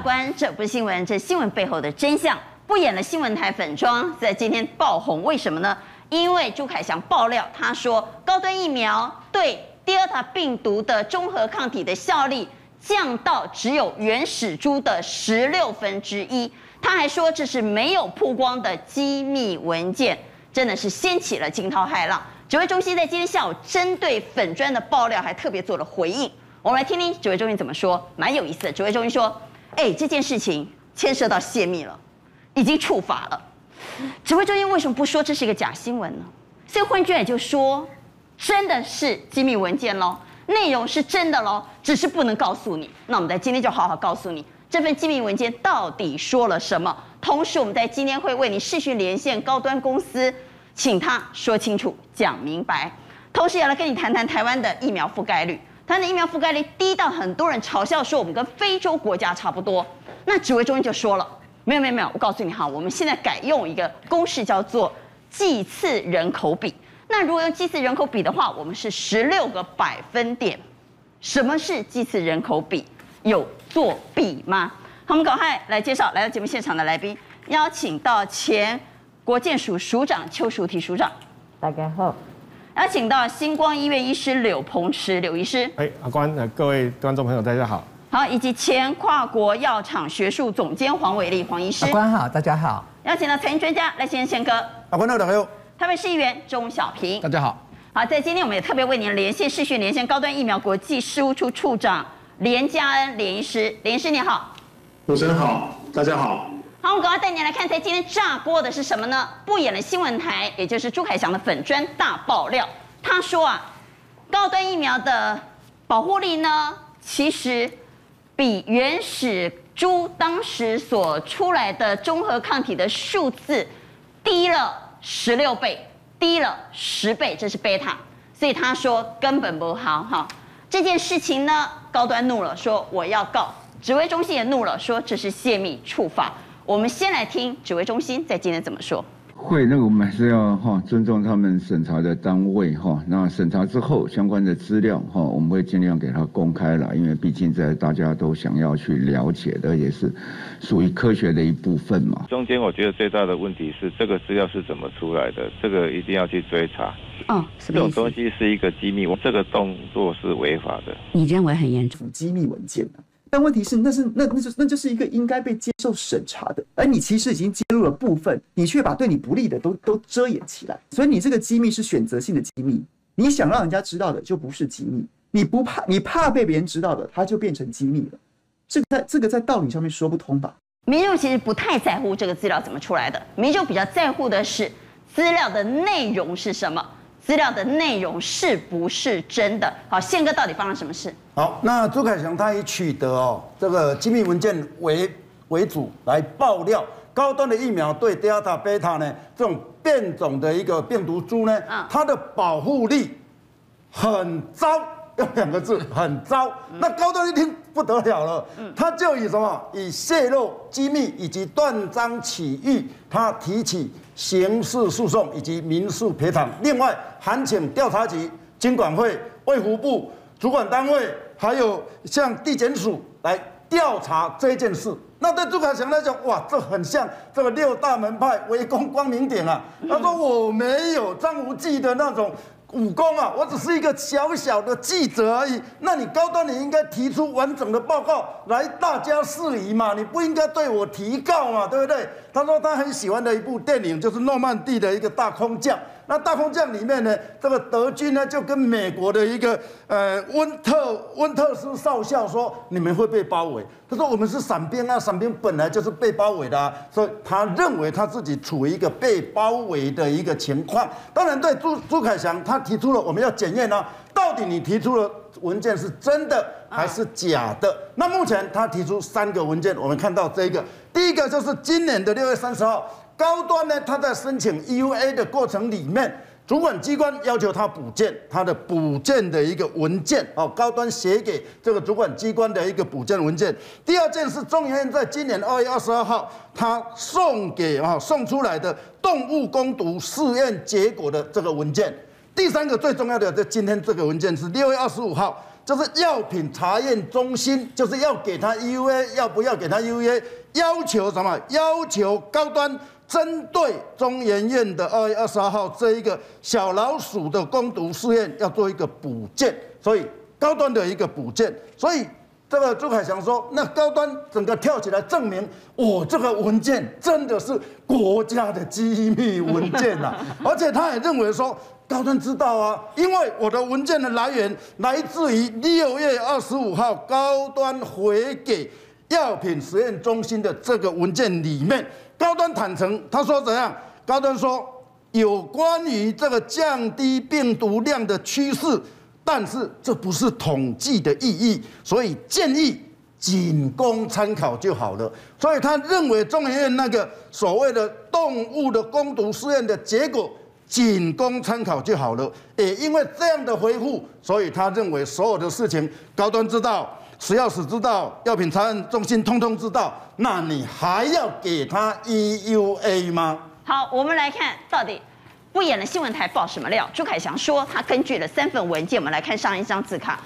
关，这不是新闻，这是新闻背后的真相。不演了新闻台粉妆，在今天爆红，为什么呢？因为朱凯翔爆料，他说高端疫苗对 Delta 病毒的中和抗体的效力降到只有原始株的十六分之一。他还说这是没有曝光的机密文件，真的是掀起了惊涛骇浪。指挥中心在今天下午针对粉砖的爆料，还特别做了回应。我们来听听指挥中心怎么说，蛮有意思的。指挥中心说：“哎，这件事情牵涉到泄密了。”已经触法了，指挥中心为什么不说这是一个假新闻呢？所以换句话也就说，真的是机密文件喽，内容是真的喽，只是不能告诉你。那我们在今天就好好告诉你，这份机密文件到底说了什么。同时，我们在今天会为你视讯连线高端公司，请他说清楚、讲明白。同时，也来跟你谈谈台湾的疫苗覆盖率。它的疫苗覆盖率低到很多人嘲笑说我们跟非洲国家差不多。那指挥中心就说了。没有没有没有，我告诉你哈，我们现在改用一个公式叫做剂次人口比。那如果用剂次人口比的话，我们是十六个百分点。什么是剂次人口比？有作弊吗？好，我们赶快来介绍来到节目现场的来宾，邀请到前国健署署长邱淑媞署长，大家好。邀请到星光医院医师柳鹏池柳医师，哎，阿关，各位观众朋友，大家好。好，以及前跨国药厂学术总监黄伟立黄医师，阿关好，大家好。邀请到财经专家赖先生宪哥，阿关好，大家好。台北市议员钟小平，大家好。好，在今天我们也特别为您连线视讯连线高端疫苗国际事务处处长连家恩连医师，连医师你好。主持人好，大家好。好，我们赶快带您来看，在今天炸锅的是什么呢？不演了新闻台，也就是朱凯翔的粉砖大爆料，他说啊，高端疫苗的保护力呢，其实。比原始株当时所出来的中和抗体的数字低了十六倍，低了十倍，这是贝塔，所以他说根本不好哈。这件事情呢，高端怒了，说我要告，指挥中心也怒了，说这是泄密触法。我们先来听指挥中心在今天怎么说。会，那个我们还是要哈尊重他们审查的单位哈。那审查之后相关的资料哈，我们会尽量给他公开了，因为毕竟在大家都想要去了解的，也是属于科学的一部分嘛。中间我觉得最大的问题是这个资料是怎么出来的，这个一定要去追查。嗯，这种东西是一个机密，我这个动作是违法的。你认为很严重？机密文件但问题是，那是那那就那就是一个应该被接受审查的，而你其实已经揭露了部分，你却把对你不利的都都遮掩起来，所以你这个机密是选择性的机密，你想让人家知道的就不是机密，你不怕你怕被别人知道的，它就变成机密了，这个在这个在道理上面说不通吧？民众其实不太在乎这个资料怎么出来的，民众比较在乎的是资料的内容是什么。资料的内容是不是真的？好，宪哥到底发生什么事？好，那朱凯翔他以取得哦这个机密文件为为主来爆料高端的疫苗对 Delta、Beta 呢这种变种的一个病毒株呢，它的保护力很糟，用两个字很糟。那高端一听不得了了，他就以什么以泄露机密以及断章取义，他提起。刑事诉讼以及民事赔偿，另外函请调查局、经管会、卫福部主管单位，还有向地检署来调查这件事。那对朱凯翔来讲，哇，这很像这个六大门派围攻光明顶啊！他说我没有张无忌的那种。武功啊，我只是一个小小的记者而已。那你高端，你应该提出完整的报告来大家释疑嘛，你不应该对我提告嘛，对不对？他说他很喜欢的一部电影就是诺曼底的一个大空降。那大空降里面呢，这个德军呢就跟美国的一个呃温特温特斯少校说，你们会被包围。他说我们是伞兵啊，伞兵本来就是被包围的，所以他认为他自己处于一个被包围的一个情况。当然对朱朱凯翔，他提出了我们要检验呢，到底你提出的文件是真的还是假的？那目前他提出三个文件，我们看到这个，第一个就是今年的六月三十号。高端呢，他在申请 EUA 的过程里面，主管机关要求他补件，他的补件的一个文件哦，高端写给这个主管机关的一个补件文件。第二件是中研院在今年二月二十二号，他送给啊送出来的动物攻毒试验结果的这个文件。第三个最重要的，在今天这个文件是六月二十五号，就是药品查验中心，就是要给他 EUA，要不要给他 EUA？要求什么？要求高端针对中研院的二月二十二号这一个小老鼠的攻毒试验要做一个补件，所以高端的一个补件，所以。这个朱凯翔说：“那高端整个跳起来证明，我这个文件真的是国家的机密文件呐、啊！而且他也认为说，高端知道啊，因为我的文件的来源来自于六月二十五号高端回给药品实验中心的这个文件里面，高端坦诚，他说怎样？高端说有关于这个降低病毒量的趋势。”但是这不是统计的意义，所以建议仅供参考就好了。所以他认为中研院那个所谓的动物的攻毒试验的结果仅供参考就好了。也因为这样的回复，所以他认为所有的事情高端知道，食药署知道，药品查案中心通通知道，那你还要给他 EUA 吗？好，我们来看到底。不演了，新闻台爆什么料？朱凯翔说他根据了三份文件，我们来看上一张字卡。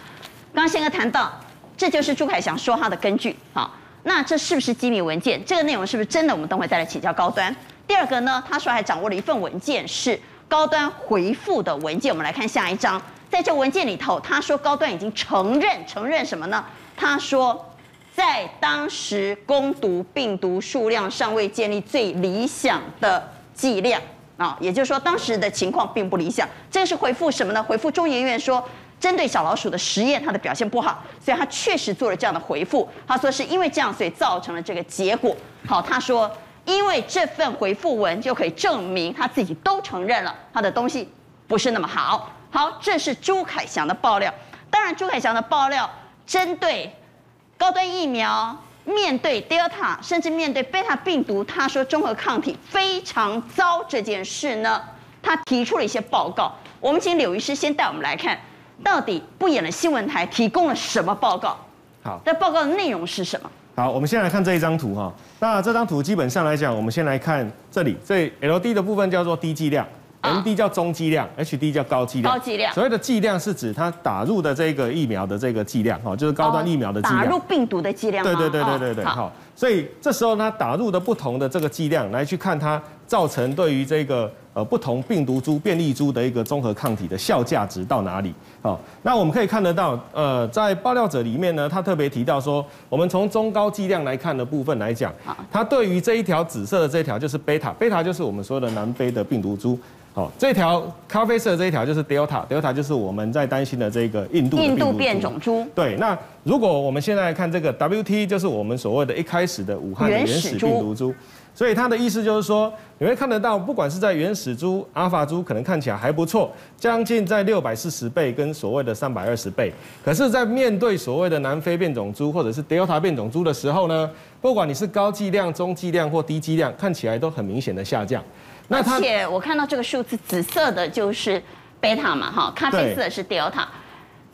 刚刚宪哥谈到，这就是朱凯翔说他的根据。好，那这是不是机密文件？这个内容是不是真的？我们等会再来请教高端。第二个呢，他说还掌握了一份文件，是高端回复的文件。我们来看下一张，在这文件里头，他说高端已经承认，承认什么呢？他说在当时攻毒病毒数量尚未建立最理想的剂量。啊，也就是说，当时的情况并不理想。这是回复什么呢？回复中研院说，针对小老鼠的实验，它的表现不好，所以他确实做了这样的回复。他说是因为这样，所以造成了这个结果。好，他说因为这份回复文就可以证明他自己都承认了，他的东西不是那么好。好，这是朱凯翔的爆料。当然，朱凯翔的爆料针对高端疫苗。面对 Delta，甚至面对贝塔病毒，他说中和抗体非常糟这件事呢，他提出了一些报告。我们请柳医师先带我们来看，到底不演的新闻台提供了什么报告？好，那报告的内容是什么？好，我们先来看这一张图哈。那这张图基本上来讲，我们先来看这里，这 LD 的部分叫做低剂量。M D 叫中剂量，H D 叫高剂量。高剂量，所谓的剂量是指它打入的这个疫苗的这个剂量，哈，就是高端疫苗的剂量。打入病毒的剂量。对对对对对对，好。所以这时候它打入的不同的这个剂量，来去看它造成对于这个呃不同病毒株变异株的一个综合抗体的效价值到哪里？好，那我们可以看得到，呃，在爆料者里面呢，他特别提到说，我们从中高剂量来看的部分来讲，它对于这一条紫色的这一条就是贝塔，贝塔就是我们说的南非的病毒株。好，这条咖啡色这一条就是 Delta，Delta 就是我们在担心的这个印度印度变种株。对，那如果我们现在看这个 WT，就是我们所谓的一开始的武汉的原始病毒株。所以它的意思就是说，你会看得到，不管是在原始株、阿尔法株，可能看起来还不错，将近在六百四十倍跟所谓的三百二十倍。可是，在面对所谓的南非变种株或者是 Delta 变种株的时候呢，不管你是高剂量、中剂量或低剂量，看起来都很明显的下降。而且我看到这个数字，紫色的就是贝塔嘛，哈，咖啡色是 Delta，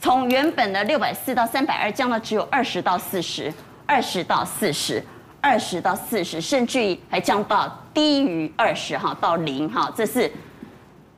从原本的六百四到三百二降到只有二十到四十，二十到四十，二十到四十，甚至于还降到低于二十哈，到零哈，这是。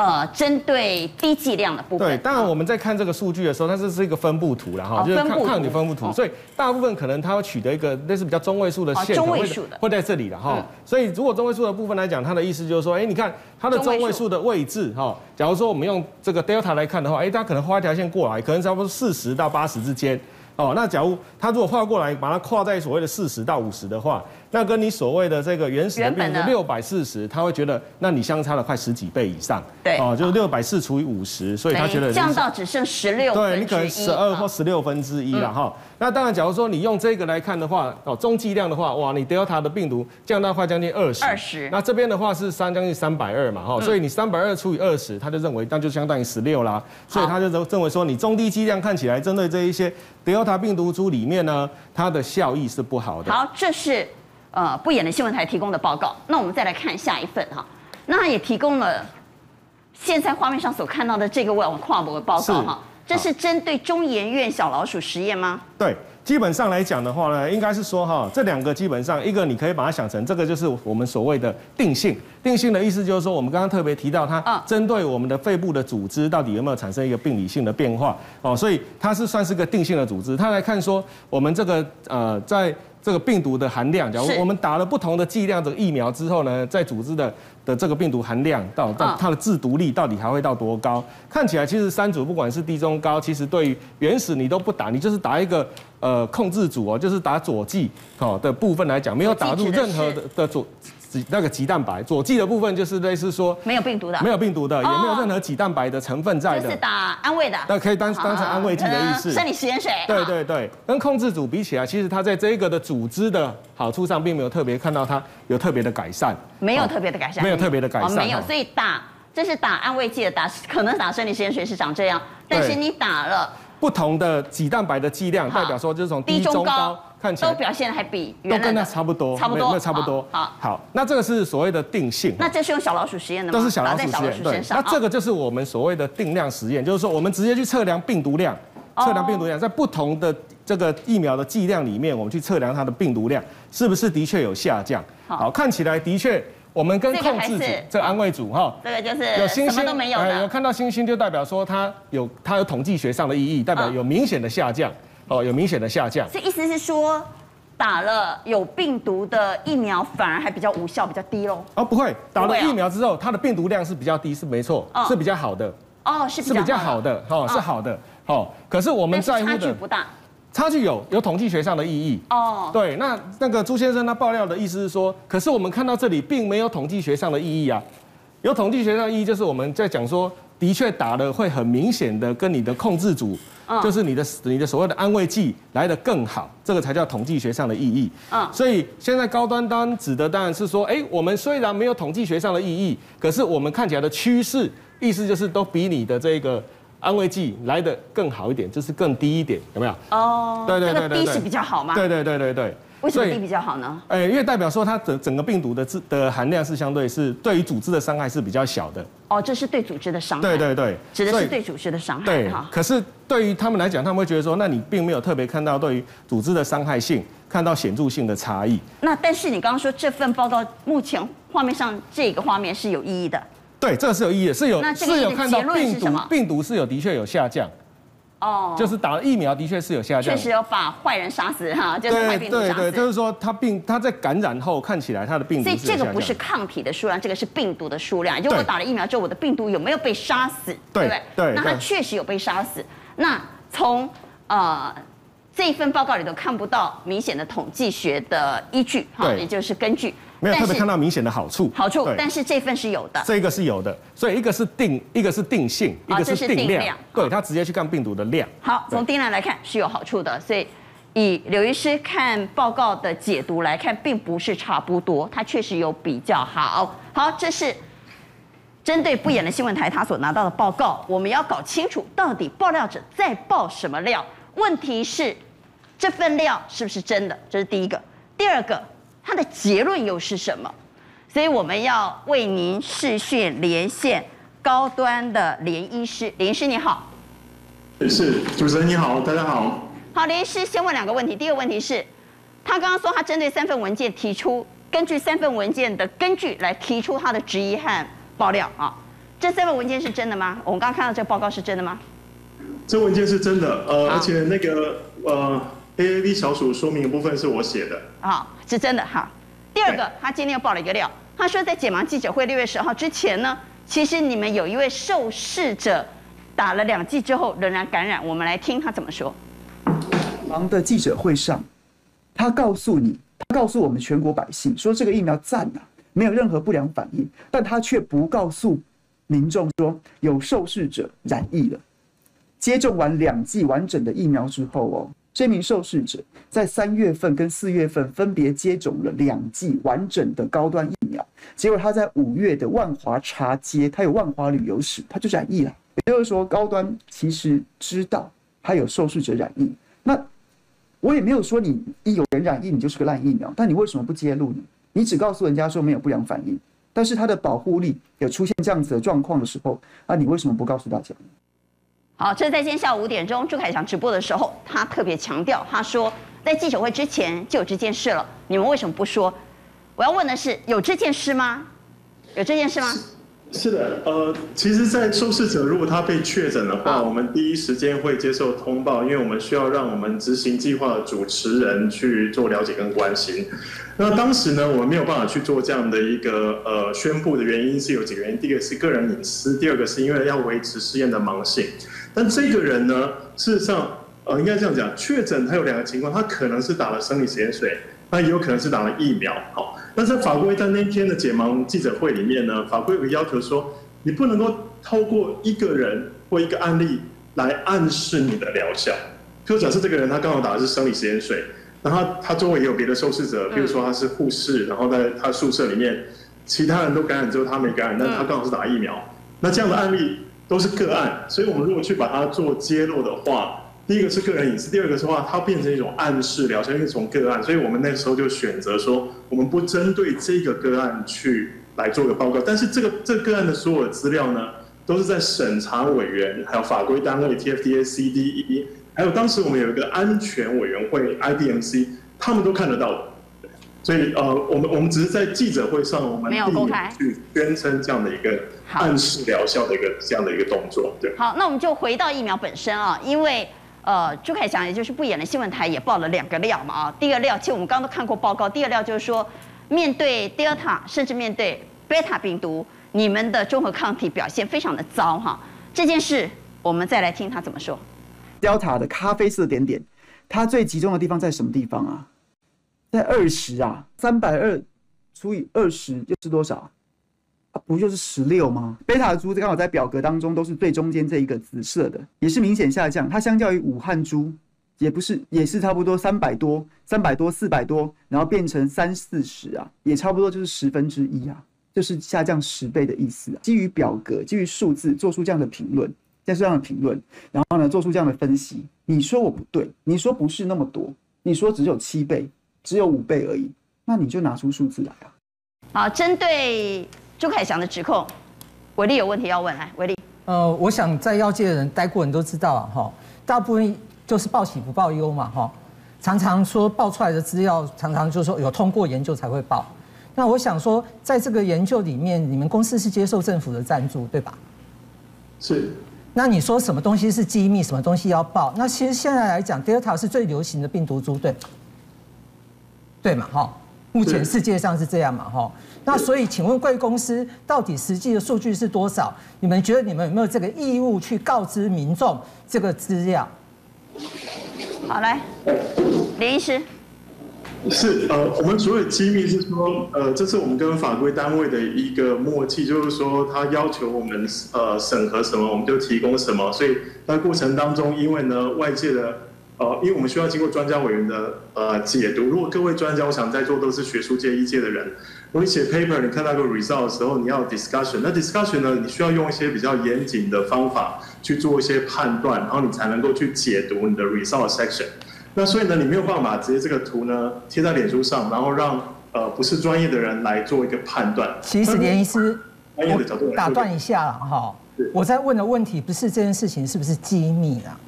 呃，针对低剂量的部分。对，当然我们在看这个数据的时候，它这是一个分布图然后、哦、就是看抗体分布图，哦、所以大部分可能它会取得一个类似比较中位数的线，中位数的会在这里的哈。嗯、所以如果中位数的部分来讲，它的意思就是说，哎，你看它的中位数的位置哈，假如说我们用这个 delta 来看的话，哎，它可能画一条线过来，可能差不多四十到八十之间。哦，那假如它如果画过来，把它跨在所谓的四十到五十的话。那跟你所谓的这个原始的病毒六百四十，他会觉得，那你相差了快十几倍以上。对，哦，就是六百四除以五十，所以他觉得降到只剩十六。对，你可能十二或十六分之一了哈。那当然，假如说你用这个来看的话，哦，中剂量的话，哇，你 Delta 的病毒降到快将近二十。二十。那这边的话是三将近三百二嘛哈，所以你三百二除以二十，他就认为那就相当于十六啦。所以他就认认为说，你中低剂量看起来针对这一些 Delta 病毒株里面呢，它的效益是不好的。好，这是。呃，不演的新闻台提供的报告，那我们再来看下一份哈，那他也提供了现在画面上所看到的这个网跨博的报告哈，这是针对中研院小老鼠实验吗？对，基本上来讲的话呢，应该是说哈，这两个基本上一个你可以把它想成这个就是我们所谓的定性。定性的意思就是说，我们刚刚特别提到它针对我们的肺部的组织到底有没有产生一个病理性的变化哦，所以它是算是个定性的组织。它来看说我们这个呃在。这个病毒的含量，假如我们打了不同的剂量的疫苗之后呢，在组织的的这个病毒含量到到它的制毒力到底还会到多高？看起来其实三组不管是低中高，其实对于原始你都不打，你就是打一个呃控制组哦，就是打佐剂哦的部分来讲，没有打入任何的的佐。那个棘蛋白佐剂的部分就是类似说没有病毒的，没有病毒的，也没有任何棘蛋白的成分在的，就是打安慰的，那可以当当成安慰剂的意思。生理食盐水。对对对，跟控制组比起来，其实它在这个的组织的好处上，并没有特别看到它有特别的改善，没有特别的改善，没有特别的改善，没有。所以打这是打安慰剂的，打可能打生理食盐水是长这样，但是你打了不同的棘蛋白的剂量，代表说就是从低中高。看起来都表现还比原来都跟它差不多，差不多，那差不多。好，好，那这个是所谓的定性。那这是用小老鼠实验的吗？都是小老鼠实验。对，那这个就是我们所谓的定量实验，就是说我们直接去测量病毒量，测量病毒量，在不同的这个疫苗的剂量里面，我们去测量它的病毒量是不是的确有下降。好，看起来的确，我们跟控制组这个安慰组哈，这个就是有星星有，有看到星星就代表说它有它有统计学上的意义，代表有明显的下降。哦，有明显的下降。这意思是说。打了有病毒的疫苗，反而还比较无效，比较低喽？哦，不会，打了疫苗之后，它的病毒量是比较低，是没错，是比较好的。哦，是是比较好的，哦，是好的，哦。可是我们在乎的差距不大，差距有有统计学上的意义。哦，对，那那个朱先生他爆料的意思是说，可是我们看到这里并没有统计学上的意义啊。有统计学上的意义就是我们在讲说，的确打了会很明显的跟你的控制组。就是你的你的所谓的安慰剂来的更好，这个才叫统计学上的意义。嗯，所以现在高端单指的当然是说，哎，我们虽然没有统计学上的意义，可是我们看起来的趋势，意思就是都比你的这个安慰剂来的更好一点，就是更低一点，有没有？哦，对对对对，低是比较好吗？对对对对对。为什么低比较好呢？哎，因为代表说它整整个病毒的质的含量是相对是对于组织的伤害是比较小的。哦，这是对组织的伤害。对对对，指的是对组织的伤害。对，可是对于他们来讲，他们会觉得说，那你并没有特别看到对于组织的伤害性，看到显著性的差异。那但是你刚刚说这份报告目前画面上这个画面是有意义的。对，这个是有意义的，是有是有看到病毒病毒是有的确有下降。哦，就是打了疫苗，的确是有下降，确实有把坏人杀死哈，就是坏病毒杀死。对对对，就是说他病他在感染后看起来他的病毒，所以这个不是抗体的数量，这个是病毒的数量。如果打了疫苗之后，我的病毒有没有被杀死？对不对？对。那它确实有被杀死。那从呃这一份报告里头看不到明显的统计学的依据哈，也就是根据。没有特别看到明显的好处，好处，但是这份是有的，这个是有的，所以一个是定，一个是定性，一个是定量，对，他直接去看病毒的量。好，从定量来看是有好处的，所以以刘医师看报告的解读来看，并不是差不多，他确实有比较好。好，这是针对不演的新闻台他所拿到的报告，我们要搞清楚到底爆料者在爆什么料。问题是这份料是不是真的？这是第一个，第二个。它的结论又是什么？所以我们要为您视讯连线高端的连医师，连医师你好。是，主持人你好，大家好。好，连医师先问两个问题。第一个问题是，他刚刚说他针对三份文件提出，根据三份文件的根据来提出他的质疑和爆料啊。这三份文件是真的吗？我们刚刚看到这个报告是真的吗？这文件是真的，呃，而且那个呃。AAV 小鼠说明的部分是我写的啊，是真的哈。第二个，他今天又爆了一个料，他说在解盲记者会六月十号之前呢，其实你们有一位受试者打了两剂之后仍然感染。我们来听他怎么说。盲的记者会上，他告诉你，他告诉我们全国百姓说这个疫苗赞啊，没有任何不良反应，但他却不告诉民众说有受试者染疫了，接种完两剂完整的疫苗之后哦。这名受试者在三月份跟四月份分别接种了两剂完整的高端疫苗，结果他在五月的万华茶街，他有万华旅游史，他就染疫了。也就是说，高端其实知道他有受试者染疫。那我也没有说你一有人染疫，你就是个烂疫苗，但你为什么不揭露呢？你只告诉人家说没有不良反应，但是它的保护力有出现这样子的状况的时候，那你为什么不告诉大家？好，这是在今天下午五点钟朱凯翔直播的时候，他特别强调，他说在记者会之前就有这件事了，你们为什么不说？我要问的是，有这件事吗？有这件事吗？是的，呃，其实，在受试者如果他被确诊的话，我们第一时间会接受通报，因为我们需要让我们执行计划的主持人去做了解跟关心。那当时呢，我们没有办法去做这样的一个呃宣布的原因是有几个原因，第一个是个人隐私，第二个是因为要维持试验的盲性。但这个人呢，事实上，呃，应该这样讲，确诊他有两个情况，他可能是打了生理食盐水，那也有可能是打了疫苗，好。但是法规在那天的解盲记者会里面呢，法规有个要求说，你不能够透过一个人或一个案例来暗示你的疗效。就假设这个人他刚好打的是生理食盐水，然后他周围也有别的受试者，比如说他是护士，然后在他宿舍里面，其他人都感染之后他没感染，但他刚好是打疫苗，那这样的案例都是个案，所以我们如果去把它做揭露的话。第一个是个人隐私，第二个是话，它变成一种暗示疗效，一种个案，所以我们那时候就选择说，我们不针对这个个案去来做个报告，但是这个这个个案的所有的资料呢，都是在审查委员、还有法规单位 TFDA、CDE，还有当时我们有一个安全委员会 IDMC，他们都看得到的。所以呃，我们我们只是在记者会上，我们没有公开去宣称这样的一个暗示疗效的一个这样的一个动作。对。好，那我们就回到疫苗本身啊，因为。呃，朱凯翔也就是不演的新闻台也爆了两个料嘛啊，第二料其实我们刚刚都看过报告，第二料就是说，面对 Delta 甚至面对 Beta 病毒，你们的综合抗体表现非常的糟哈。这件事我们再来听他怎么说。Delta 的咖啡色点点，它最集中的地方在什么地方啊？在二十啊，三百二除以二十又是多少？不就是十六吗？贝塔株刚好在表格当中都是最中间这一个紫色的，也是明显下降。它相较于武汉株，也不是，也是差不多三百多、三百多、四百多，然后变成三四十啊，也差不多就是十分之一啊，就是下降十倍的意思啊。基于表格、基于数字做出这样的评论，做出这样的评论，然后呢做出这样的分析，你说我不对，你说不是那么多，你说只有七倍，只有五倍而已，那你就拿出数字来啊。好，针对。朱凯翔的指控，伟力有问题要问，来，伟力。呃，我想在药界的人待过，人都知道啊，哈，大部分就是报喜不报忧嘛，哈，常常说报出来的资料，常常就是说有通过研究才会报。那我想说，在这个研究里面，你们公司是接受政府的赞助，对吧？是。那你说什么东西是机密，什么东西要报？那其实现在来讲，Delta 是最流行的病毒株，对，对嘛，哈。目前世界上是这样嘛，哈。那所以，请问贵公司到底实际的数据是多少？你们觉得你们有没有这个义务去告知民众这个资料？好，来，林医师。是呃，我们所谓机密是说，呃，这是我们跟法规单位的一个默契，就是说他要求我们呃审核什么，我们就提供什么。所以在过程当中，因为呢外界的。呃，因为我们需要经过专家委员的呃解读。如果各位专家，我想在座都是学术界、医界的人，如果你写 paper，你看到个 result 的时候，你要 discussion。那 discussion 呢，你需要用一些比较严谨的方法去做一些判断，然后你才能够去解读你的 result section。那所以呢，你没有办法直接这个图呢贴在脸书上，然后让呃不是专业的人来做一个判断。其实连医师，我打断一下哈，我在问的问题不是这件事情是不是机密啊？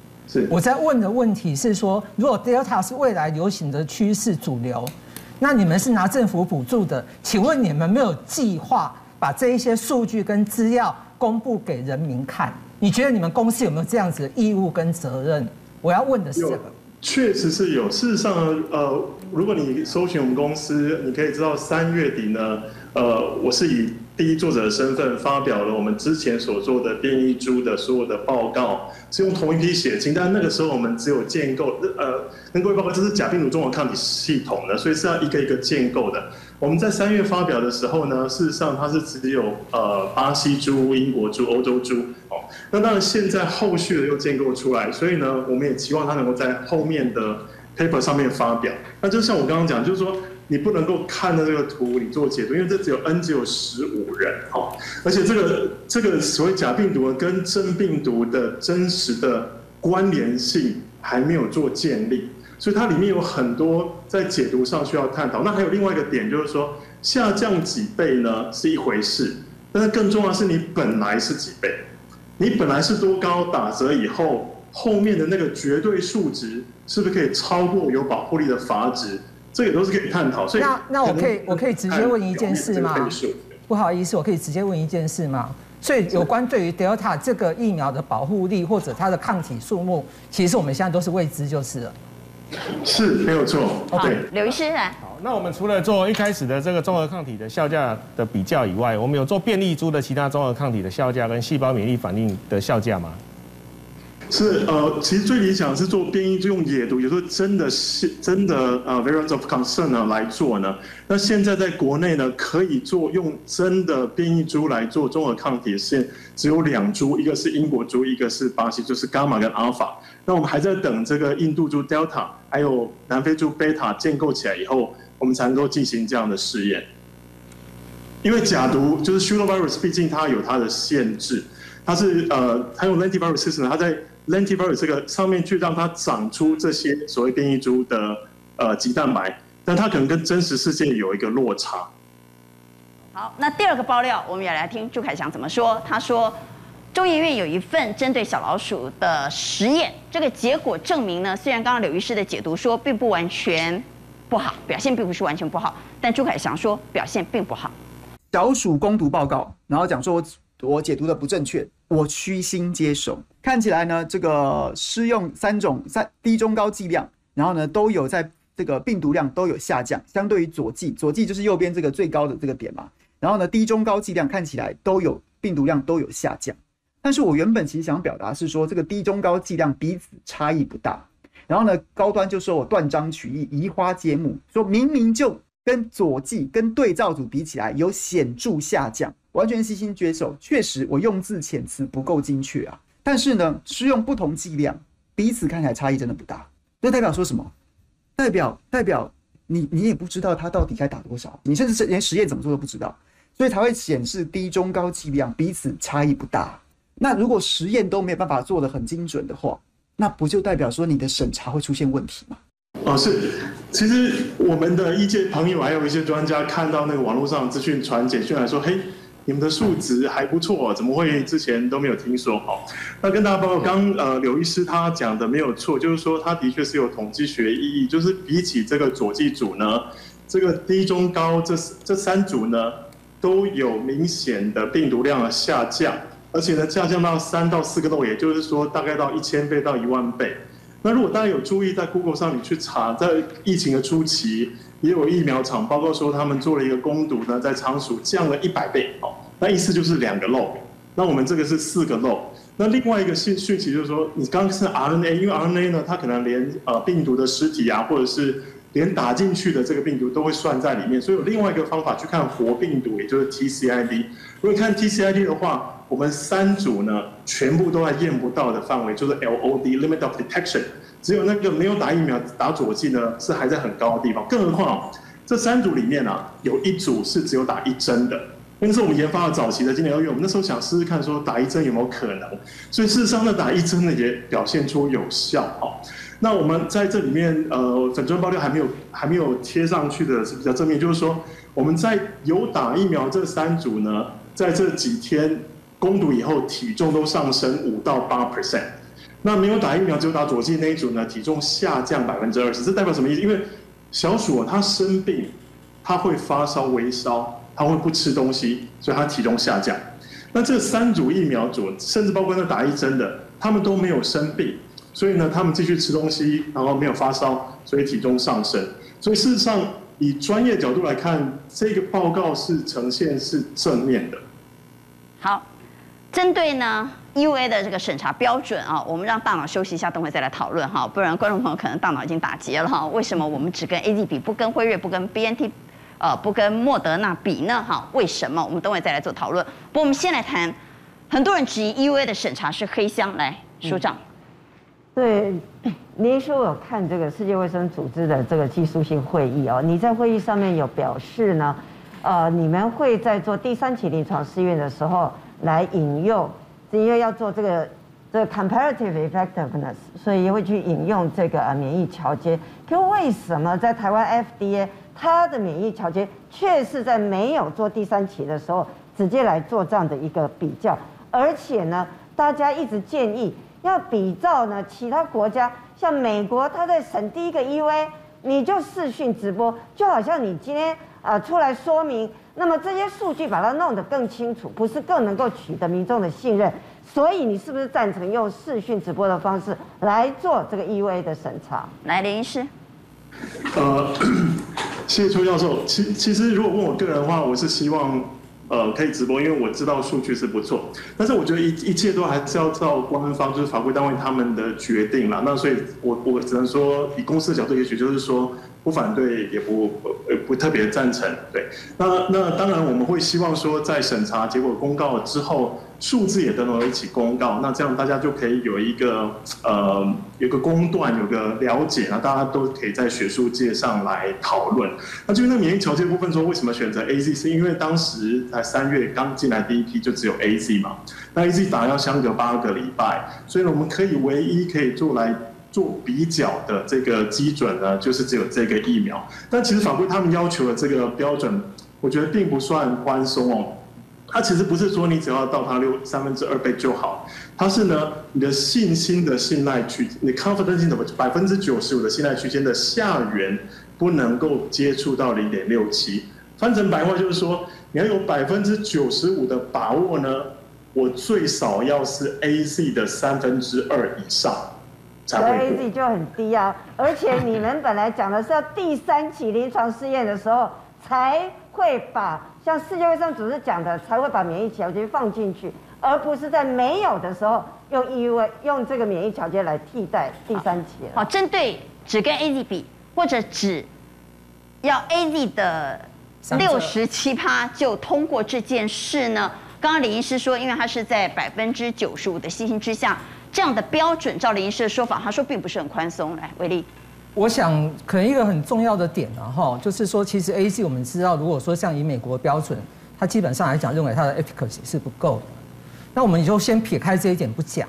我在问的问题是说，如果 Delta 是未来流行的趋势主流，那你们是拿政府补助的，请问你们没有计划把这一些数据跟资料公布给人民看？你觉得你们公司有没有这样子的义务跟责任？我要问的是这个。确实是有。事实上，呃，如果你搜寻我们公司，你可以知道三月底呢，呃，我是以。第一作者的身份发表了我们之前所做的变异株的所有的报告，是用同一批血清，但那个时候我们只有建构，呃，跟各位报告，这是假病毒综合抗体系统的，所以是要一个一个建构的。我们在三月发表的时候呢，事实上它是只有呃巴西株、英国株、欧洲株，哦，那当然现在后续的又建构出来，所以呢，我们也期望它能够在后面的 paper 上面发表。那就像我刚刚讲，就是说。你不能够看到这个图，你做解读，因为这只有 N 只有十五人哦，而且这个这个所谓假病毒跟真病毒的真实的关联性还没有做建立，所以它里面有很多在解读上需要探讨。那还有另外一个点就是说，下降几倍呢是一回事，但是更重要的是你本来是几倍。你本来是多高，打折以后后面的那个绝对数值是不是可以超过有保护力的阀值？这个都是可以探讨。所以那那我可以我可以直接问一件事吗？不好意思，我可以直接问一件事吗？所以有关对于 Delta 这个疫苗的保护力或者它的抗体数目，其实我们现在都是未知就是了。是，没有错。对，刘医师来。好，那我们除了做一开始的这个综合抗体的效价的比较以外，我们有做便利株的其他综合抗体的效价跟细胞免疫反应的效价吗？是呃，其实最理想是做变异株用野毒，也就是真的是真的呃 variants of concern 呢来做呢。那现在在国内呢，可以做用真的变异株来做综合抗体的试验，只有两株，一个是英国株，一个是巴西，就是伽马跟阿尔法。那我们还在等这个印度株 Delta，还有南非株 Beta 建构起来以后，我们才能够进行这样的试验。因为甲毒就是 pseudovirus，毕竟它有它的限制，它是呃，它用 lentivirus system，它在 lentivirus 这个上面去让它长出这些所谓变异株的呃棘蛋白，但它可能跟真实世界有一个落差。好，那第二个爆料，我们也来听朱凯翔怎么说。他说，中研院有一份针对小老鼠的实验，这个结果证明呢，虽然刚刚柳医师的解读说并不完全不好，表现并不是完全不好，但朱凯翔说表现并不好。小鼠攻读报告，然后讲说我我解读的不正确。我虚心接受。看起来呢，这个施用三种三低中高剂量，然后呢都有在这个病毒量都有下降，相对于左剂，左剂就是右边这个最高的这个点嘛。然后呢，低中高剂量看起来都有病毒量都有下降。但是我原本其实想表达是说，这个低中高剂量彼此差异不大。然后呢，高端就说我断章取义，移花接木，说明明就跟左剂跟对照组比起来有显著下降。完全悉心接受，确实我用字遣词不够精确啊。但是呢，施用不同剂量，彼此看起来差异真的不大。这代表说什么？代表代表你你也不知道它到底该打多少，你甚至是连实验怎么做都不知道，所以才会显示低中高剂量彼此差异不大。那如果实验都没有办法做得很精准的话，那不就代表说你的审查会出现问题吗？哦，是，其实我们的一些朋友还有一些专家看到那个网络上资讯传简讯来说，嘿。你们的数值还不错，怎么会之前都没有听说？好，那跟大家报告，刚呃刘医师他讲的没有错，就是说他的确是有统计学意义，就是比起这个左剂组呢，这个低中高这这三组呢都有明显的病毒量的下降，而且呢下降到三到四个漏也就是说大概到一千倍到一万倍。那如果大家有注意在 Google 上你去查，在疫情的初期。也有疫苗厂报告说，他们做了一个攻读呢，在仓鼠降了一百倍，哦，那意思就是两个 log，那我们这个是四个 log。那另外一个讯讯息就是说，你刚是 RNA，因为 RNA 呢，它可能连呃病毒的尸体啊，或者是连打进去的这个病毒都会算在里面，所以有另外一个方法去看活病毒，也就是 TCID。如果看 TCID 的话，我们三组呢全部都在验不到的范围，就是 LOD（Limit of Detection）。只有那个没有打疫苗打佐剂呢，是还在很高的地方。更何况这三组里面啊，有一组是只有打一针的。那是我们研发了早期的今年二月，我们那时候想试试看说打一针有没有可能。所以事实上呢，打一针呢也表现出有效。哦，那我们在这里面呃，粉专爆料还没有还没有贴上去的是比较正面，就是说我们在有打疫苗这三组呢，在这几天攻读以后，体重都上升五到八 percent。那没有打疫苗，只有打佐剂那一组呢，体重下降百分之二十，这代表什么意思？因为小鼠，它生病，它会发烧、微烧，它会不吃东西，所以它体重下降。那这三组疫苗组，甚至包括那打一针的，他们都没有生病，所以呢，他们继续吃东西，然后没有发烧，所以体重上升。所以事实上，以专业角度来看，这个报告是呈现是正面的。好，针对呢，U A 的这个审查标准啊，我们让大脑休息一下，等会再来讨论哈，不然观众朋友可能大脑已经打结了哈。为什么我们只跟 AZ 比，不跟辉瑞，不跟 BNT，呃，不跟莫德纳比呢？哈，为什么？我们等会再来做讨论。不过我们先来谈，很多人质疑 U A 的审查是黑箱，来，署长。对，您说我看这个世界卫生组织的这个技术性会议哦，你在会议上面有表示呢，呃，你们会在做第三期临床试验的时候来引用。因为要做这个这个 comparative effectiveness，所以会去引用这个免疫桥接。可为什么在台湾 FDA 它的免疫桥接却是在没有做第三期的时候直接来做这样的一个比较？而且呢，大家一直建议要比照呢其他国家，像美国，他在审第一个 EUA，你就视讯直播，就好像你今天呃出来说明，那么这些数据把它弄得更清楚，不是更能够取得民众的信任？所以你是不是赞成用视讯直播的方式来做这个 EUA 的审查？来，林医师。呃，谢谢邱教授。其其实如果问我个人的话，我是希望呃可以直播，因为我知道数据是不错。但是我觉得一一切都还是要照官方就是法规单位他们的决定啦。那所以我我只能说，以公司的角度，也许就是说。不反对，也不呃不特别赞成，对。那那当然我们会希望说，在审查结果公告之后，数字也都能一起公告，那这样大家就可以有一个呃有个公断，有个了解，那大家都可以在学术界上来讨论。那至于那免疫桥件部分说，为什么选择 AZ？是因为当时在三月刚进来第一批就只有 AZ 嘛，那 AZ 打要相隔八个礼拜，所以呢，我们可以唯一可以做来。做比较的这个基准呢，就是只有这个疫苗。但其实法规他们要求的这个标准，我觉得并不算宽松哦。它其实不是说你只要到它六三分之二倍就好，它是呢你的信心的信赖区，你 confidence 的百分之九十五的信赖区间的下缘不能够接触到零点六七。翻成白话就是说，你要有百分之九十五的把握呢，我最少要是 A C 的三分之二以上。所以 AZ 就很低啊，而且你们本来讲的是要第三期临床试验的时候才会把像世界卫生组织讲的才会把免疫调节放进去，而不是在没有的时候用 EUA 用这个免疫调节来替代第三期。好，针对只跟 AZ 比或者只要 AZ 的六十七趴就通过这件事呢？刚刚李医师说，因为它是在百分之九十五的信心之下。这样的标准，照林医师的说法，他说并不是很宽松。来，威力，我想可能一个很重要的点呢，哈，就是说，其实 A G 我们知道，如果说像以美国标准，它基本上来讲，认为它的 efficacy 是不够的。那我们就先撇开这一点不讲，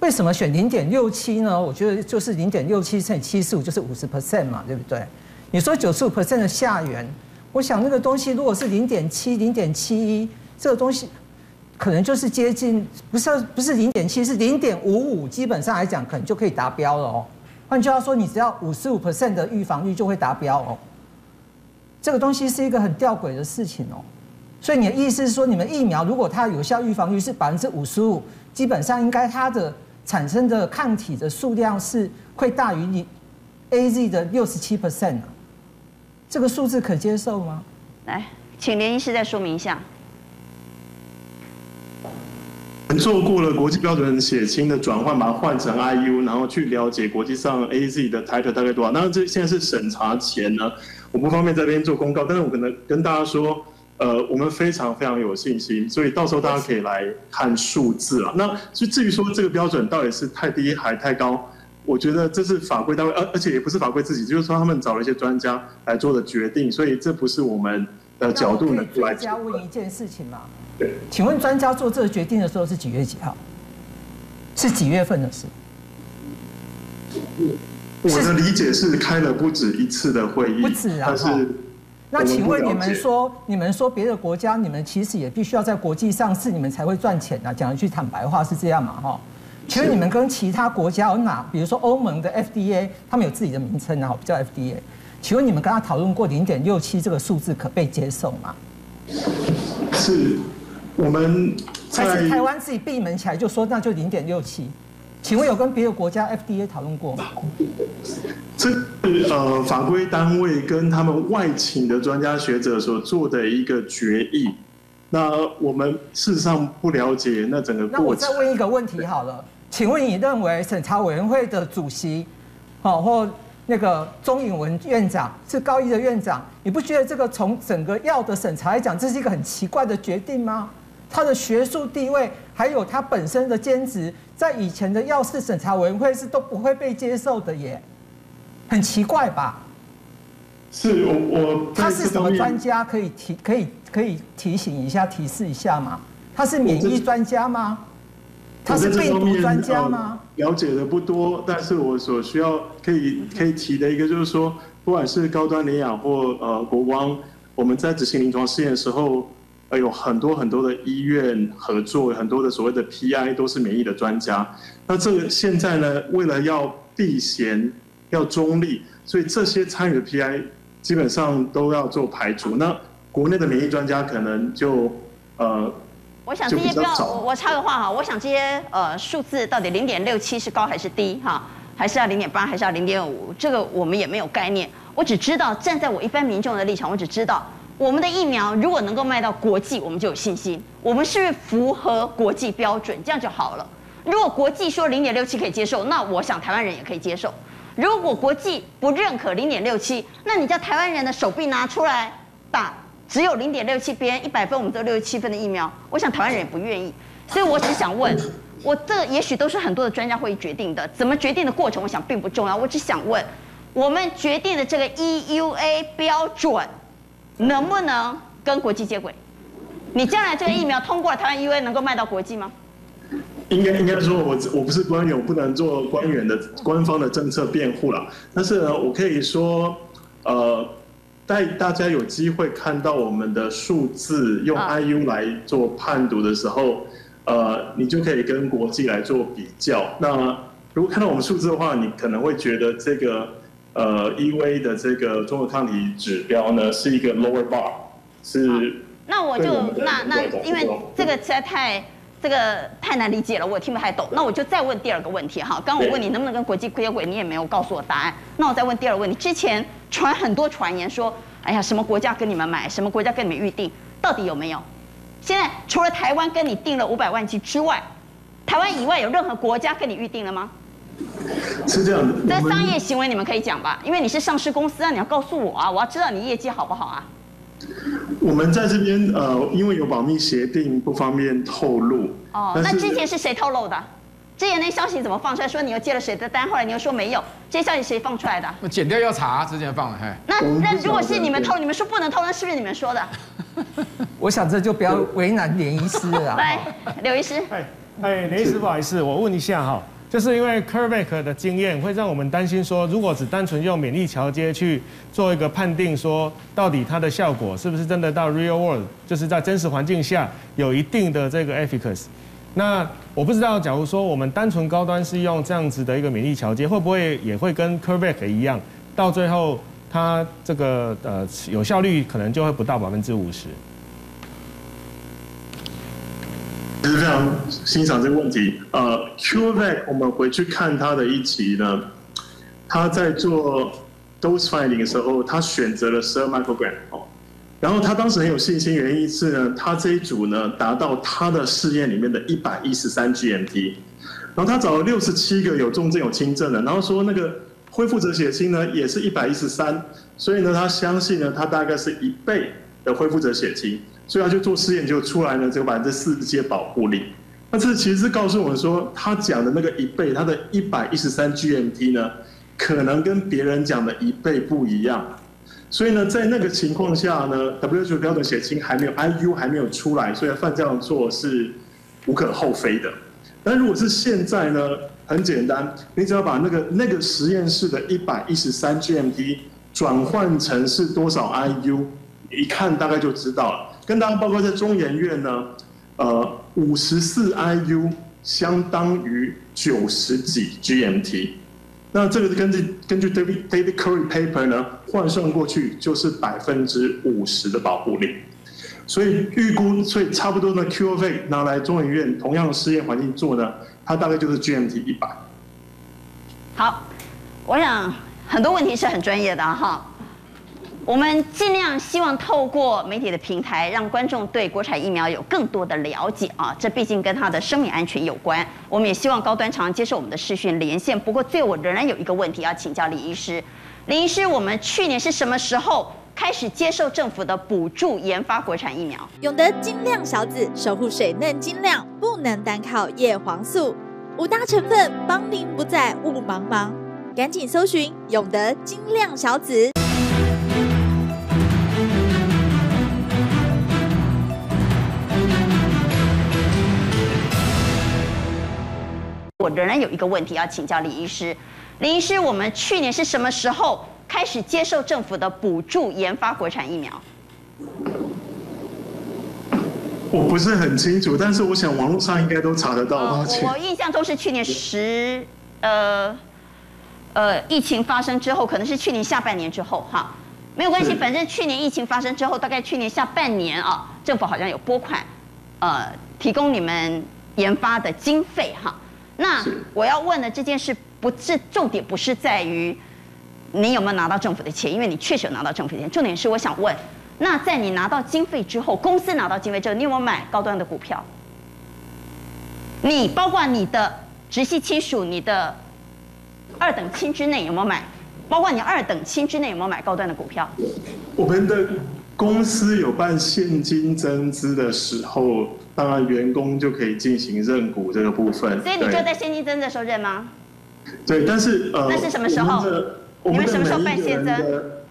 为什么选零点六七呢？我觉得就是零点六七乘以七十五就是五十 percent 嘛，对不对？你说九十五 percent 的下缘，我想那个东西如果是零点七、零点七一，这个东西。可能就是接近，不是不是零点七，是零点五五，基本上来讲，可能就可以达标了哦。换句话说，你只要五十五 percent 的预防率就会达标哦。这个东西是一个很吊诡的事情哦。所以你的意思是说，你们疫苗如果它有效预防率是百分之五十五，基本上应该它的产生的抗体的数量是会大于你 AZ 的六十七 percent。这个数字可接受吗？来，请连医师再说明一下。做过了国际标准血清的转换，把它换成 IU，然后去了解国际上 AZ 的 titer 大概多少。那这现在是审查前呢，我不方便在这边做公告，但是我可能跟大家说，呃，我们非常非常有信心，所以到时候大家可以来看数字啊。那就至于说这个标准到底是太低还太高，我觉得这是法规单位，而而且也不是法规自己，就是说他们找了一些专家来做的决定，所以这不是我们的角度能来。加问一件事情吗？请问专家做这个决定的时候是几月几号？是几月份的事？我的理解是开了不止一次的会议，不止啊。是那请问你们说，你们说别的国家，你们其实也必须要在国际上市，你们才会赚钱啊？讲一句坦白话是这样嘛？哈。请问你们跟其他国家有哪？比如说欧盟的 FDA，他们有自己的名称啊，不叫 FDA。请问你们跟他讨论过零点六七这个数字可被接受吗？是。我们还是台湾自己闭门起来就说那就零点六七，请问有跟别的国家 FDA 讨论过吗？这是呃法规单位跟他们外请的专家学者所做的一个决议。那我们事实上不了解那整个过程。那我再问一个问题好了，请问你认为审查委员会的主席，好或那个钟颖文院长是高一的院长，你不觉得这个从整个药的审查来讲，这是一个很奇怪的决定吗？他的学术地位，还有他本身的兼职，在以前的药事审查委员会是都不会被接受的耶，很奇怪吧？是我我他是什么专家？可以提可以可以提醒一下提示一下吗？他是免疫专家吗？他是病毒专家吗？了解的不多，但是我所需要可以可以提的一个就是说，不管是高端领养或呃国光，我们在执行临床试验的时候。呃有很多很多的医院合作，很多的所谓的 PI 都是免疫的专家。那这个现在呢，为了要避嫌、要中立，所以这些参与的 PI 基本上都要做排除。那国内的免疫专家可能就呃，我想这些不要，我我插个话哈，我想这些呃数字到底零点六七是高还是低哈，还是要零点八，还是要零点五？这个我们也没有概念。我只知道站在我一般民众的立场，我只知道我们的疫苗如果能够卖到国际，我们就有信心。我们是不是符合国际标准，这样就好了。如果国际说零点六七可以接受，那我想台湾人也可以接受。如果国际不认可零点六七，那你叫台湾人的手臂拿出来打。只有零点六七，别人一百分，我们都六十七分的疫苗，我想台湾人也不愿意，所以我只想问，我这也许都是很多的专家会决定的，怎么决定的过程，我想并不重要，我只想问，我们决定的这个 EUA 标准能不能跟国际接轨？你将来这个疫苗通过了，台湾 EUA 能够卖到国际吗？应该应该说，我我不是官员，我不能做官员的官方的政策辩护了，但是呢，我可以说，呃。在大家有机会看到我们的数字用 IU 来做判读的时候，呃，你就可以跟国际来做比较。那如果看到我们数字的话，你可能会觉得这个呃 EVA 的这个综合抗体指标呢是一个 lower bar，是。那我就那那因为这个实在太这个太难理解了，我也听不太懂。那我就再问第二个问题哈。刚刚我问你能不能跟国际接轨，你也没有告诉我答案。那我再问第二个问题，之前。传很多传言说，哎呀，什么国家跟你们买，什么国家跟你们预定，到底有没有？现在除了台湾跟你订了五百万剂之外，台湾以外有任何国家跟你预定了吗？是这样的。在商业行为你们可以讲吧，因为你是上市公司啊，你要告诉我啊，我要知道你业绩好不好啊。我们在这边呃，因为有保密协定，不方便透露。哦，那之前是谁透露的？之前那消息怎么放出来？说你又接了谁的单？后来你又说没有，这些消息谁放出来的？那剪掉要查，之前放了。嘿，那那如果是你们偷，你们说不能偷，那是不是你们说的？我想这就不要为难连医师了。来，刘医师。哎哎，连医师不好意思，我问一下哈，就是因为 CureVac 的经验会让我们担心说，如果只单纯用免疫桥接去做一个判定，说到底它的效果是不是真的到 real world，就是在真实环境下有一定的这个 efficacy。那我不知道，假如说我们单纯高端是用这样子的一个免疫桥接，会不会也会跟 CureVac 一样，到最后它这个呃有效率可能就会不到百分之五十？其实非常欣赏这个问题。呃，CureVac 我们回去看他的一集呢，他在做 dose finding 的时候，他选择了十二 microgram 哦。然后他当时很有信心，原因是呢，他这一组呢达到他的试验里面的一百一十三 GMT，然后他找了六十七个有重症有轻症的，然后说那个恢复者血清呢也是一百一十三，所以呢他相信呢他大概是一倍的恢复者血清，所以他就做试验就出来呢只有百分之四的保护力。那这其实是告诉我们说，他讲的那个一倍，他的一百一十三 GMT 呢，可能跟别人讲的一倍不一样。所以呢，在那个情况下呢，WHO 标准血清还没有，IU 还没有出来，所以犯这样做是无可厚非的。但如果是现在呢，很简单，你只要把那个那个实验室的一百一十三 GMT 转换成是多少 IU，一看大概就知道了。跟大家报告，在中研院呢，呃，五十四 IU 相当于九十几 GMT。那这个是根据根据 David David Curry paper 呢，换算过去就是百分之五十的保护力，所以预估，所以差不多呢 QO 费拿来中研院同样的试验环境做呢，它大概就是 GMT 一百。好，我想很多问题是很专业的哈。我们尽量希望透过媒体的平台，让观众对国产疫苗有更多的了解啊！这毕竟跟他的生命安全有关。我们也希望高端常接受我们的视讯连线。不过，最后我仍然有一个问题要请教李医师。李医师，我们去年是什么时候开始接受政府的补助研发国产疫苗？永德晶亮小子守护水嫩晶亮，不能单靠叶黄素，五大成分帮您不再雾茫茫。赶紧搜寻永德晶亮小子。我仍然有一个问题要请教李医师，李医师，我们去年是什么时候开始接受政府的补助研发国产疫苗？我不是很清楚，但是我想网络上应该都查得到。哦、我印象中是去年十呃呃疫情发生之后，可能是去年下半年之后哈，没有关系，反正去年疫情发生之后，大概去年下半年啊，政府好像有拨款，呃，提供你们研发的经费哈。那我要问的这件事，不是重点，不是在于你有没有拿到政府的钱，因为你确实有拿到政府的钱，重点是我想问。那在你拿到经费之后，公司拿到经费之后，你有没有买高端的股票？你包括你的直系亲属、你的二等亲之内有没有买？包括你二等亲之内有没有买高端的股票？我们的公司有办现金增资的时候，当然员工就可以进行认股这个部分。所以你就在现金增的时候认吗？对，但是呃，那是什么时候？你们什么时候办现增？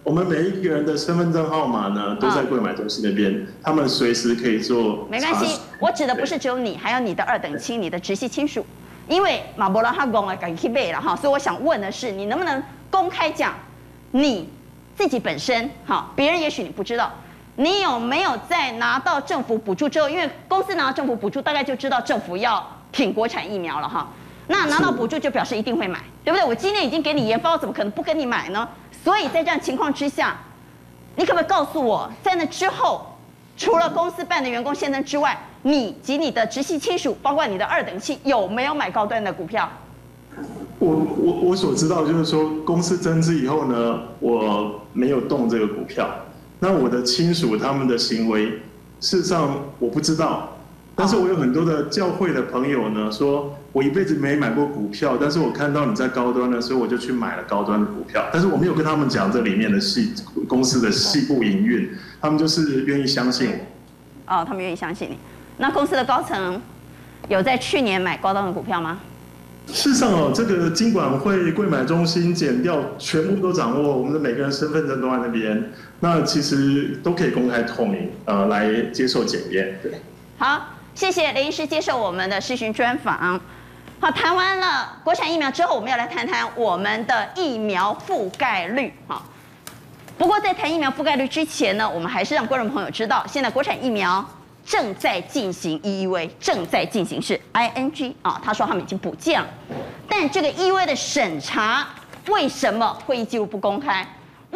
我们每一个人的身份证号码呢，都在柜买中心那边，他们随时可以做。没关系，我指的不是只有你，还有你的二等亲、你的直系亲属，因为马博拉哈公啊，赶去背了哈，所以我想问的是，你能不能公开讲你自己本身？哈，别人也许你不知道，你有没有在拿到政府补助之后，因为公司拿到政府补助，大概就知道政府要挺国产疫苗了哈。那拿到补助就表示一定会买，对不对？我今天已经给你研发，我怎么可能不跟你买呢？所以在这样情况之下，你可不可以告诉我，在那之后，除了公司办的员工现增之外，你及你的直系亲属，包括你的二等亲，有没有买高端的股票？我我我所知道就是说，公司增资以后呢，我没有动这个股票。那我的亲属他们的行为，事实上我不知道。但是我有很多的教会的朋友呢，说我一辈子没买过股票，但是我看到你在高端的，所以我就去买了高端的股票。但是我没有跟他们讲这里面的细公司的细部营运，他们就是愿意相信我。哦，他们愿意相信你。那公司的高层有在去年买高端的股票吗？事实上哦，这个金管会柜买中心减掉全部都掌握，我们的每个人身份证都在那边，那其实都可以公开透明，呃，来接受检验。对，好。谢谢林医师接受我们的视讯专访。好，谈完了国产疫苗之后，我们要来谈谈我们的疫苗覆盖率。好，不过在谈疫苗覆盖率之前呢，我们还是让观众朋友知道，现在国产疫苗正在进行 EUA，正在进行是 ING 啊，他说他们已经补件了，但这个 EUA 的审查为什么会议记录不公开？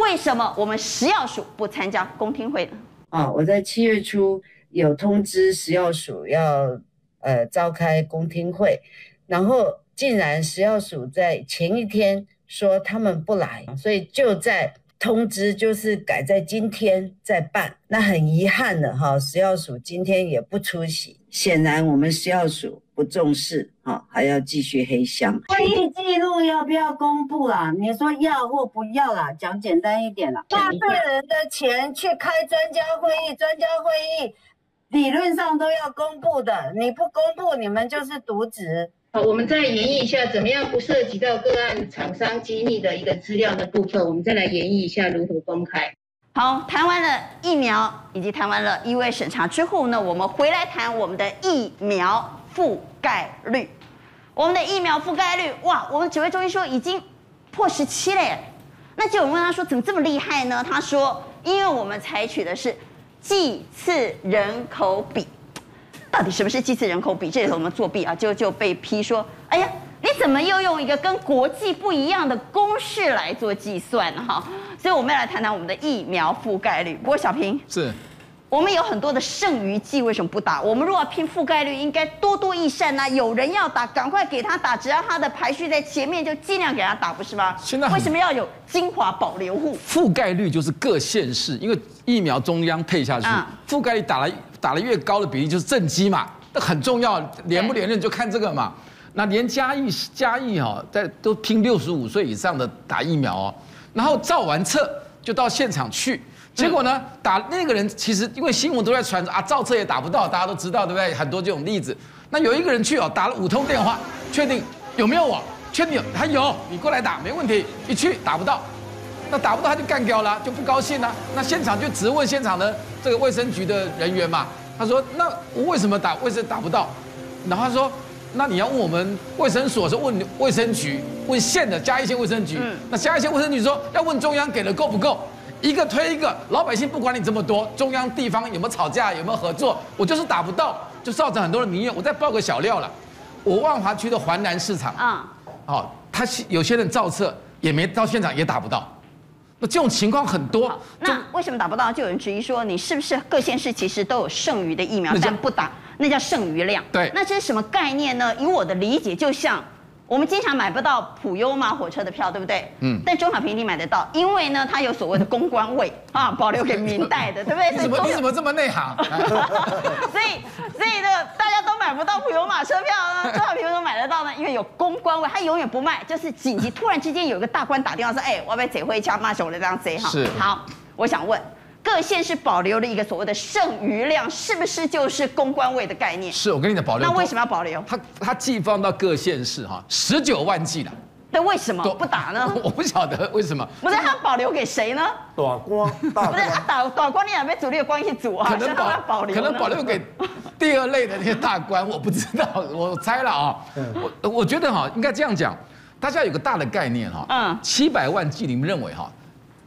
为什么我们食药署不参加公听会呢？啊，我在七月初。有通知食药署要呃召开公听会，然后竟然食药署在前一天说他们不来，所以就在通知就是改在今天再办。那很遗憾的哈，食药署今天也不出席，显然我们食药署不重视哈，还要继续黑箱。会议记录要不要公布啦？你说要或不要啦？讲简单一点啦。纳税人的钱去开专家会议，专家会议。理论上都要公布的，你不公布，你们就是渎职。好，我们再演绎一下，怎么样不涉及到个案厂商机密的一个资料的部分，我们再来演绎一下如何公开。好，谈完了疫苗以及谈完了 EUA 审查之后呢，我们回来谈我们的疫苗覆盖率。我们的疫苗覆盖率，哇，我们指挥中心说已经破十七了耶。那就有问他说，怎么这么厉害呢？他说，因为我们采取的是。剂次人口比，到底什么是剂次人口比？这里头我们作弊啊，就就被批说，哎呀，你怎么又用一个跟国际不一样的公式来做计算？哈，所以我们要来谈谈我们的疫苗覆盖率。不过小平是。我们有很多的剩余剂，为什么不打？我们如果要拼覆盖率，应该多多益善呐。有人要打，赶快给他打，只要他的排序在前面，就尽量给他打，不是吗？现在为什么要有精华保留户？覆盖率就是各县市，因为疫苗中央配下去，嗯、覆盖率打了打了越高的比例就是正绩嘛，那很重要，连不连任就看这个嘛。那连嘉义嘉义哈，在都拼六十五岁以上的打疫苗哦，然后照完册就到现场去。结果呢？打那个人其实因为新闻都在传啊，造车也打不到，大家都知道对不对？很多这种例子。那有一个人去哦，打了五通电话，确定有没有我？确定有，他有，你过来打没问题。一去打不到，那打不到他就干掉了，就不高兴了。那现场就质问现场的这个卫生局的人员嘛，他说：“那我为什么打？为什么打不到？”然后他说：“那你要问我们卫生所，是问卫生局，问县的嘉义县卫生局。那嘉义县卫生局说要问中央给的够不够？”一个推一个，老百姓不管你这么多，中央地方有没有吵架，有没有合作，我就是打不到，就造成很多的民怨。我再爆个小料了，我万华区的环南市场啊，哦，他有些人造册也没到现场，也打不到。那这种情况很多。那为什么打不到？就有人质疑说，你是不是各县市其实都有剩余的疫苗，但不打，那叫剩余量。对，那这是什么概念呢？以我的理解，就像。我们经常买不到普悠玛火车的票，对不对？嗯。但中小平一定买得到，因为呢，它有所谓的公关位 啊，保留给明代的，对不对？你怎么你怎么这么内行？所以所以呢，大家都买不到普悠玛车票呢，中小平都买得到呢，因为有公关位，它永远不卖，就是紧急突然之间有一个大官打电话说，哎，我要被贼回家骂手的这样贼哈。是。好，我想问。各县市保留了一个所谓的剩余量，是不是就是公关位的概念？是我跟你讲保留。那为什么要保留？他他寄放到各县市哈，十九万剂了。那为什么不打呢？我不晓得为什么。不是他保留给谁呢？大官，大。不是他打短光，你两边主力的关系组啊？可能保保留，可能保留给第二类的那些大官，我不知道，我猜了啊。我我觉得哈，应该这样讲，大家有个大的概念哈。嗯。七百万剂，你们认为哈，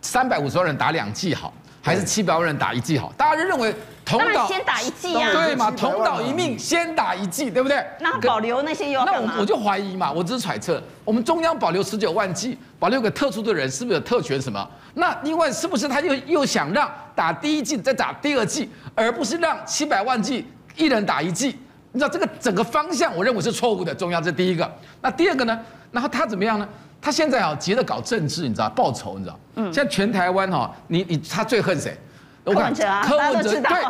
三百五十万人打两剂好？还是七百万人打一剂好，大家就认为同岛先打一剂啊，对嘛？同岛一命，先打一剂，对不对？那保留那些又那我我就怀疑嘛，我只是揣测，我们中央保留十九万剂，保留给特殊的人，是不是有特权什么？那另外是不是他又又想让打第一剂再打第二剂，而不是让七百万剂一人打一剂？你知道这个整个方向，我认为是错误的。中央这第一个，那第二个呢？然后他怎么样呢？他现在啊急着搞政治，你知道报仇，你知道？嗯。现在全台湾哈，你你他最恨谁？柯文哲啊，柯文哲对，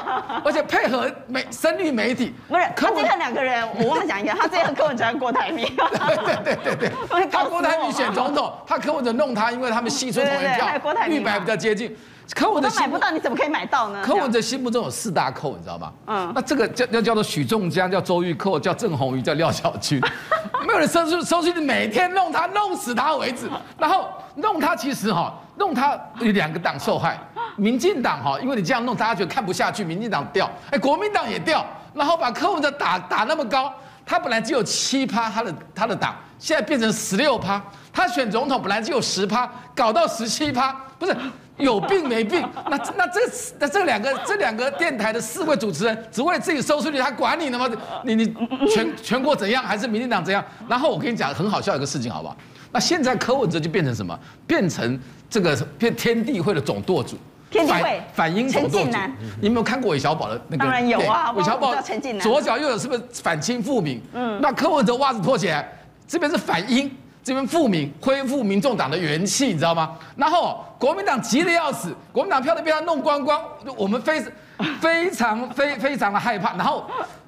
而且配合媒声律媒体。不是，他这看两个人，我忘了讲一下，他最恨柯文哲跟郭台铭。对对对对对。他郭台铭选总统，他柯文哲弄他，因为他们系出同一票，绿白比较接近。柯文哲买不到，你怎么可以买到呢？柯文哲心目中有四大寇，你知道吗？嗯。那这个叫叫叫做许仲江，叫周玉蔻，叫郑红瑜，叫廖小军。没有人收收收据，每天弄他，弄死他为止。然后弄他，其实哈，弄他有两个党受害。民进党哈，因为你这样弄，大家觉得看不下去，民进党掉，哎，国民党也掉。然后把柯文哲打打那么高，他本来只有七趴，他的他的党现在变成十六趴。他选总统本来只有十趴，搞到十七趴，不是。有病没病？那那这那这两个这两个电台的四位主持人，只为了自己收视率，他管你呢吗？你你全全国怎样，还是民进党怎样？然后我跟你讲很好笑一个事情，好不好？那现在柯文哲就变成什么？变成这个变天地会的总舵主，天地会反英总舵主。你有没有看过韦小宝的那个？当然有啊，韦小宝左脚右脚是不是反清复明？嗯，那柯文哲袜子脱起来，这边是反英。这边复民，恢复民众党的元气，你知道吗？然后国民党急得要死，国民党票都被他弄光光，我们非非常非非常的害怕。然后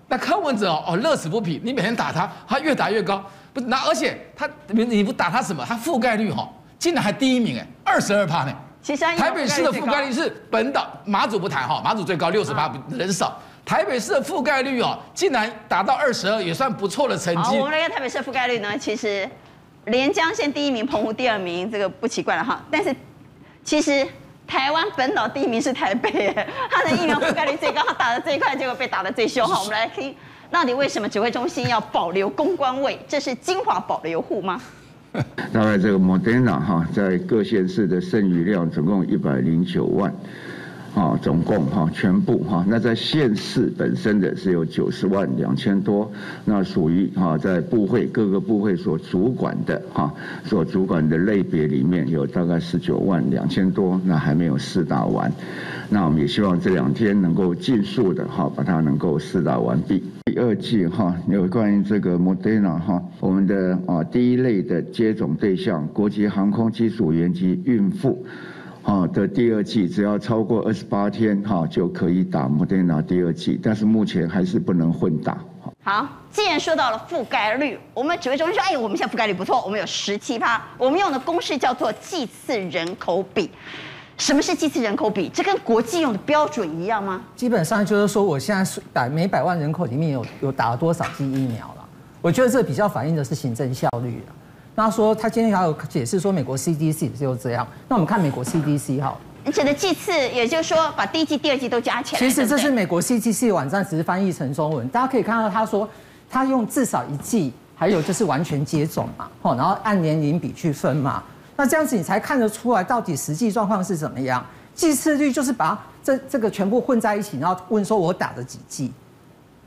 那柯文哲哦哦乐此不疲，你每天打他，他越打越高。不是，那而且他你你不打他什么？他覆盖率哈、哦，竟然还第一名哎，二十二趴呢。其实台北市的覆盖率是本岛马祖不谈哈，马祖最高六十八，人少。台北市的覆盖率哦，竟然达到二十二，也算不错的成绩。我们来看台北市的覆盖率呢，其实。连江县第一名，澎湖第二名，这个不奇怪了哈。但是其实台湾本岛第一名是台北，它的疫苗覆盖率最高，他打的最快，结果被打的最凶。哈，我们来听，到底为什么指挥中心要保留公关位？这是精华保留户吗？大概这个 Moderna 哈，在各县市的剩余量总共一百零九万。啊，总共哈全部哈，那在县市本身的是有九十万两千多，那属于哈在部会各个部会所主管的哈，所主管的类别里面有大概十九万两千多，那还没有施打完，那我们也希望这两天能够尽速的哈把它能够施打完毕。第二季哈有关于这个 Moderna 哈，我们的啊第一类的接种对象，国际航空机组员及孕妇。啊的第二剂只要超过二十八天哈就可以打莫德纳第二剂，但是目前还是不能混打。好，既然说到了覆盖率，我们指挥中心说，哎，我们现在覆盖率不错，我们有十七趴，我们用的公式叫做剂次人口比。什么是剂次人口比？这跟国际用的标准一样吗？基本上就是说，我现在是打每百万人口里面有有打了多少剂疫苗了？我觉得这比较反映的是行政效率了。那说他今天还有解释说美国 CDC 就是这样。那我们看美国 CDC 哈，你指的祭次，也就是说把第一季、第二季都加起来。其实这是美国 CDC 网站，只是翻译成中文。大家可以看到他说他用至少一季，还有就是完全接种嘛，吼，然后按年龄比去分嘛。那这样子你才看得出来到底实际状况是怎么样。祭次率就是把这这个全部混在一起，然后问说我打了几剂。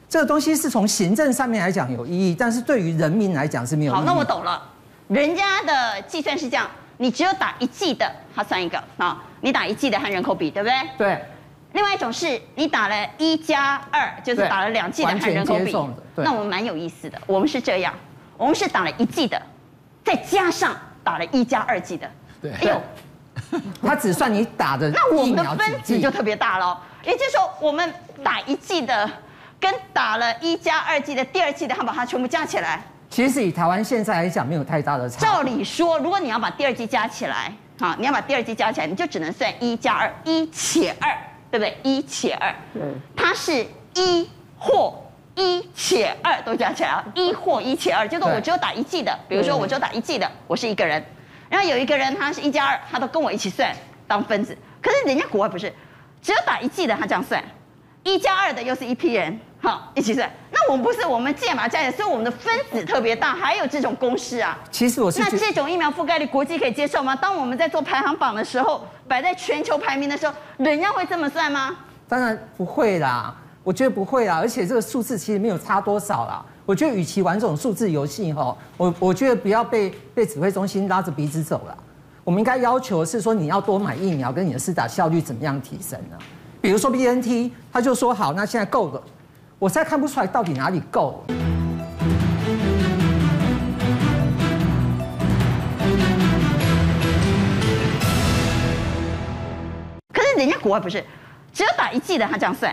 这个东西是从行政上面来讲有意义，但是对于人民来讲是没有意义。好，那我懂了。人家的计算是这样，你只有打一季的，它算一个啊。你打一季的和人口比，对不对？对。另外一种是你打了一加二，就是打了两季的和人口比。那我们蛮有意思的，我们是这样，我们是打了一季的，再加上打了一加二季的。对。哎呦，他只算你打的。那我们的分子就特别大喽。也就是说，我们打一季的。跟打了一加二季的第二季的，他把它全部加起来。其实以台湾现在来讲，没有太大的差。照理说，如果你要把第二季加起来，好，你要把第二季加起来，你就只能算一加二，一且二，对不对？一且二。对。它是一或一且二都加起来啊，一或一且二，就是我只有打一季的，比如说我只有打一季的，我是一个人，然后有一个人他是一加二，他都跟我一起算当分子。可是人家国外不是，只有打一季的他这样算，一加二的又是一批人。好，一起算。那我们不是，我们建马加起来，所以我们的分子特别大，还有这种公式啊。其实我是。那这种疫苗覆盖率，国际可以接受吗？当我们在做排行榜的时候，摆在全球排名的时候，人家会这么算吗？当然不会啦，我觉得不会啦。而且这个数字其实没有差多少啦。我觉得与其玩这种数字游戏哈，我我觉得不要被被指挥中心拉着鼻子走了。我们应该要求是说，你要多买疫苗，跟你的施打效率怎么样提升呢？比如说 BNT，他就说好，那现在够了。我实在看不出来到底哪里够。可是人家国外不是，只有打一剂的他这样算，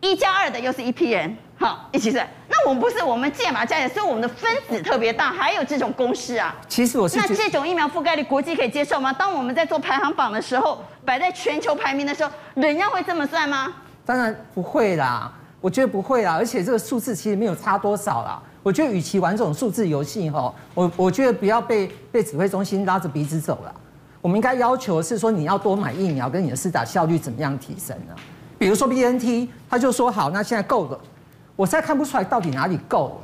一加二的又是一批人，好，一起算。那我们不是，我们建马加起来，所以我们的分子特别大，还有这种公式啊。其实我是。那这种疫苗覆盖率国际可以接受吗？当我们在做排行榜的时候，摆在全球排名的时候，人家会这么算吗？当然不会啦。我觉得不会啦，而且这个数字其实没有差多少啦。我觉得与其玩这种数字游戏哈，我我觉得不要被被指挥中心拉着鼻子走了。我们应该要求是说，你要多买疫苗，跟你的施打效率怎么样提升呢？比如说 BNT，他就说好，那现在够了。我实在看不出来到底哪里够。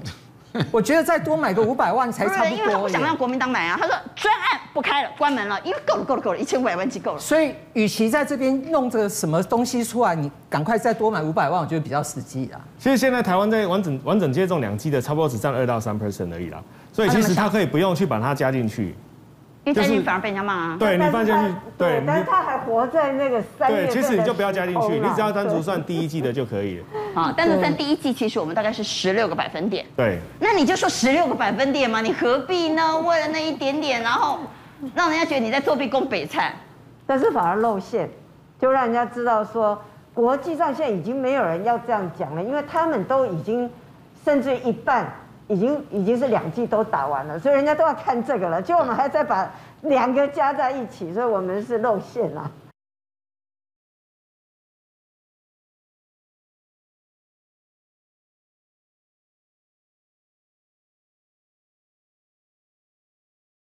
我觉得再多买个五百万才差不多。因为他不想让国民党买啊，他说专案不开了，关门了，因为够了，够了，够了，一千五百万就够了。所以，与其在这边弄这个什么东西出来，你赶快再多买五百万，我觉得比较实际啊。其实现在台湾在完整完整接种两剂的，差不多只占二到三 percent 而已啦。所以其实他可以不用去把它加进去。因为加进去反而被人家骂啊！对，你放进去，对，但是他还活在那个三月。对，其实你就不要加进去，你只要单独算第一季的就可以了。啊，但是算第一季，其实我们大概是十六个百分点。对。那你就说十六个百分点嘛，你何必呢？为了那一点点，然后让人家觉得你在作弊、攻北菜，但是反而露馅，就让人家知道说，国际上现在已经没有人要这样讲了，因为他们都已经甚至一半。已经已经是两季都打完了，所以人家都要看这个了。就我们还在把两个加在一起，所以我们是露馅了。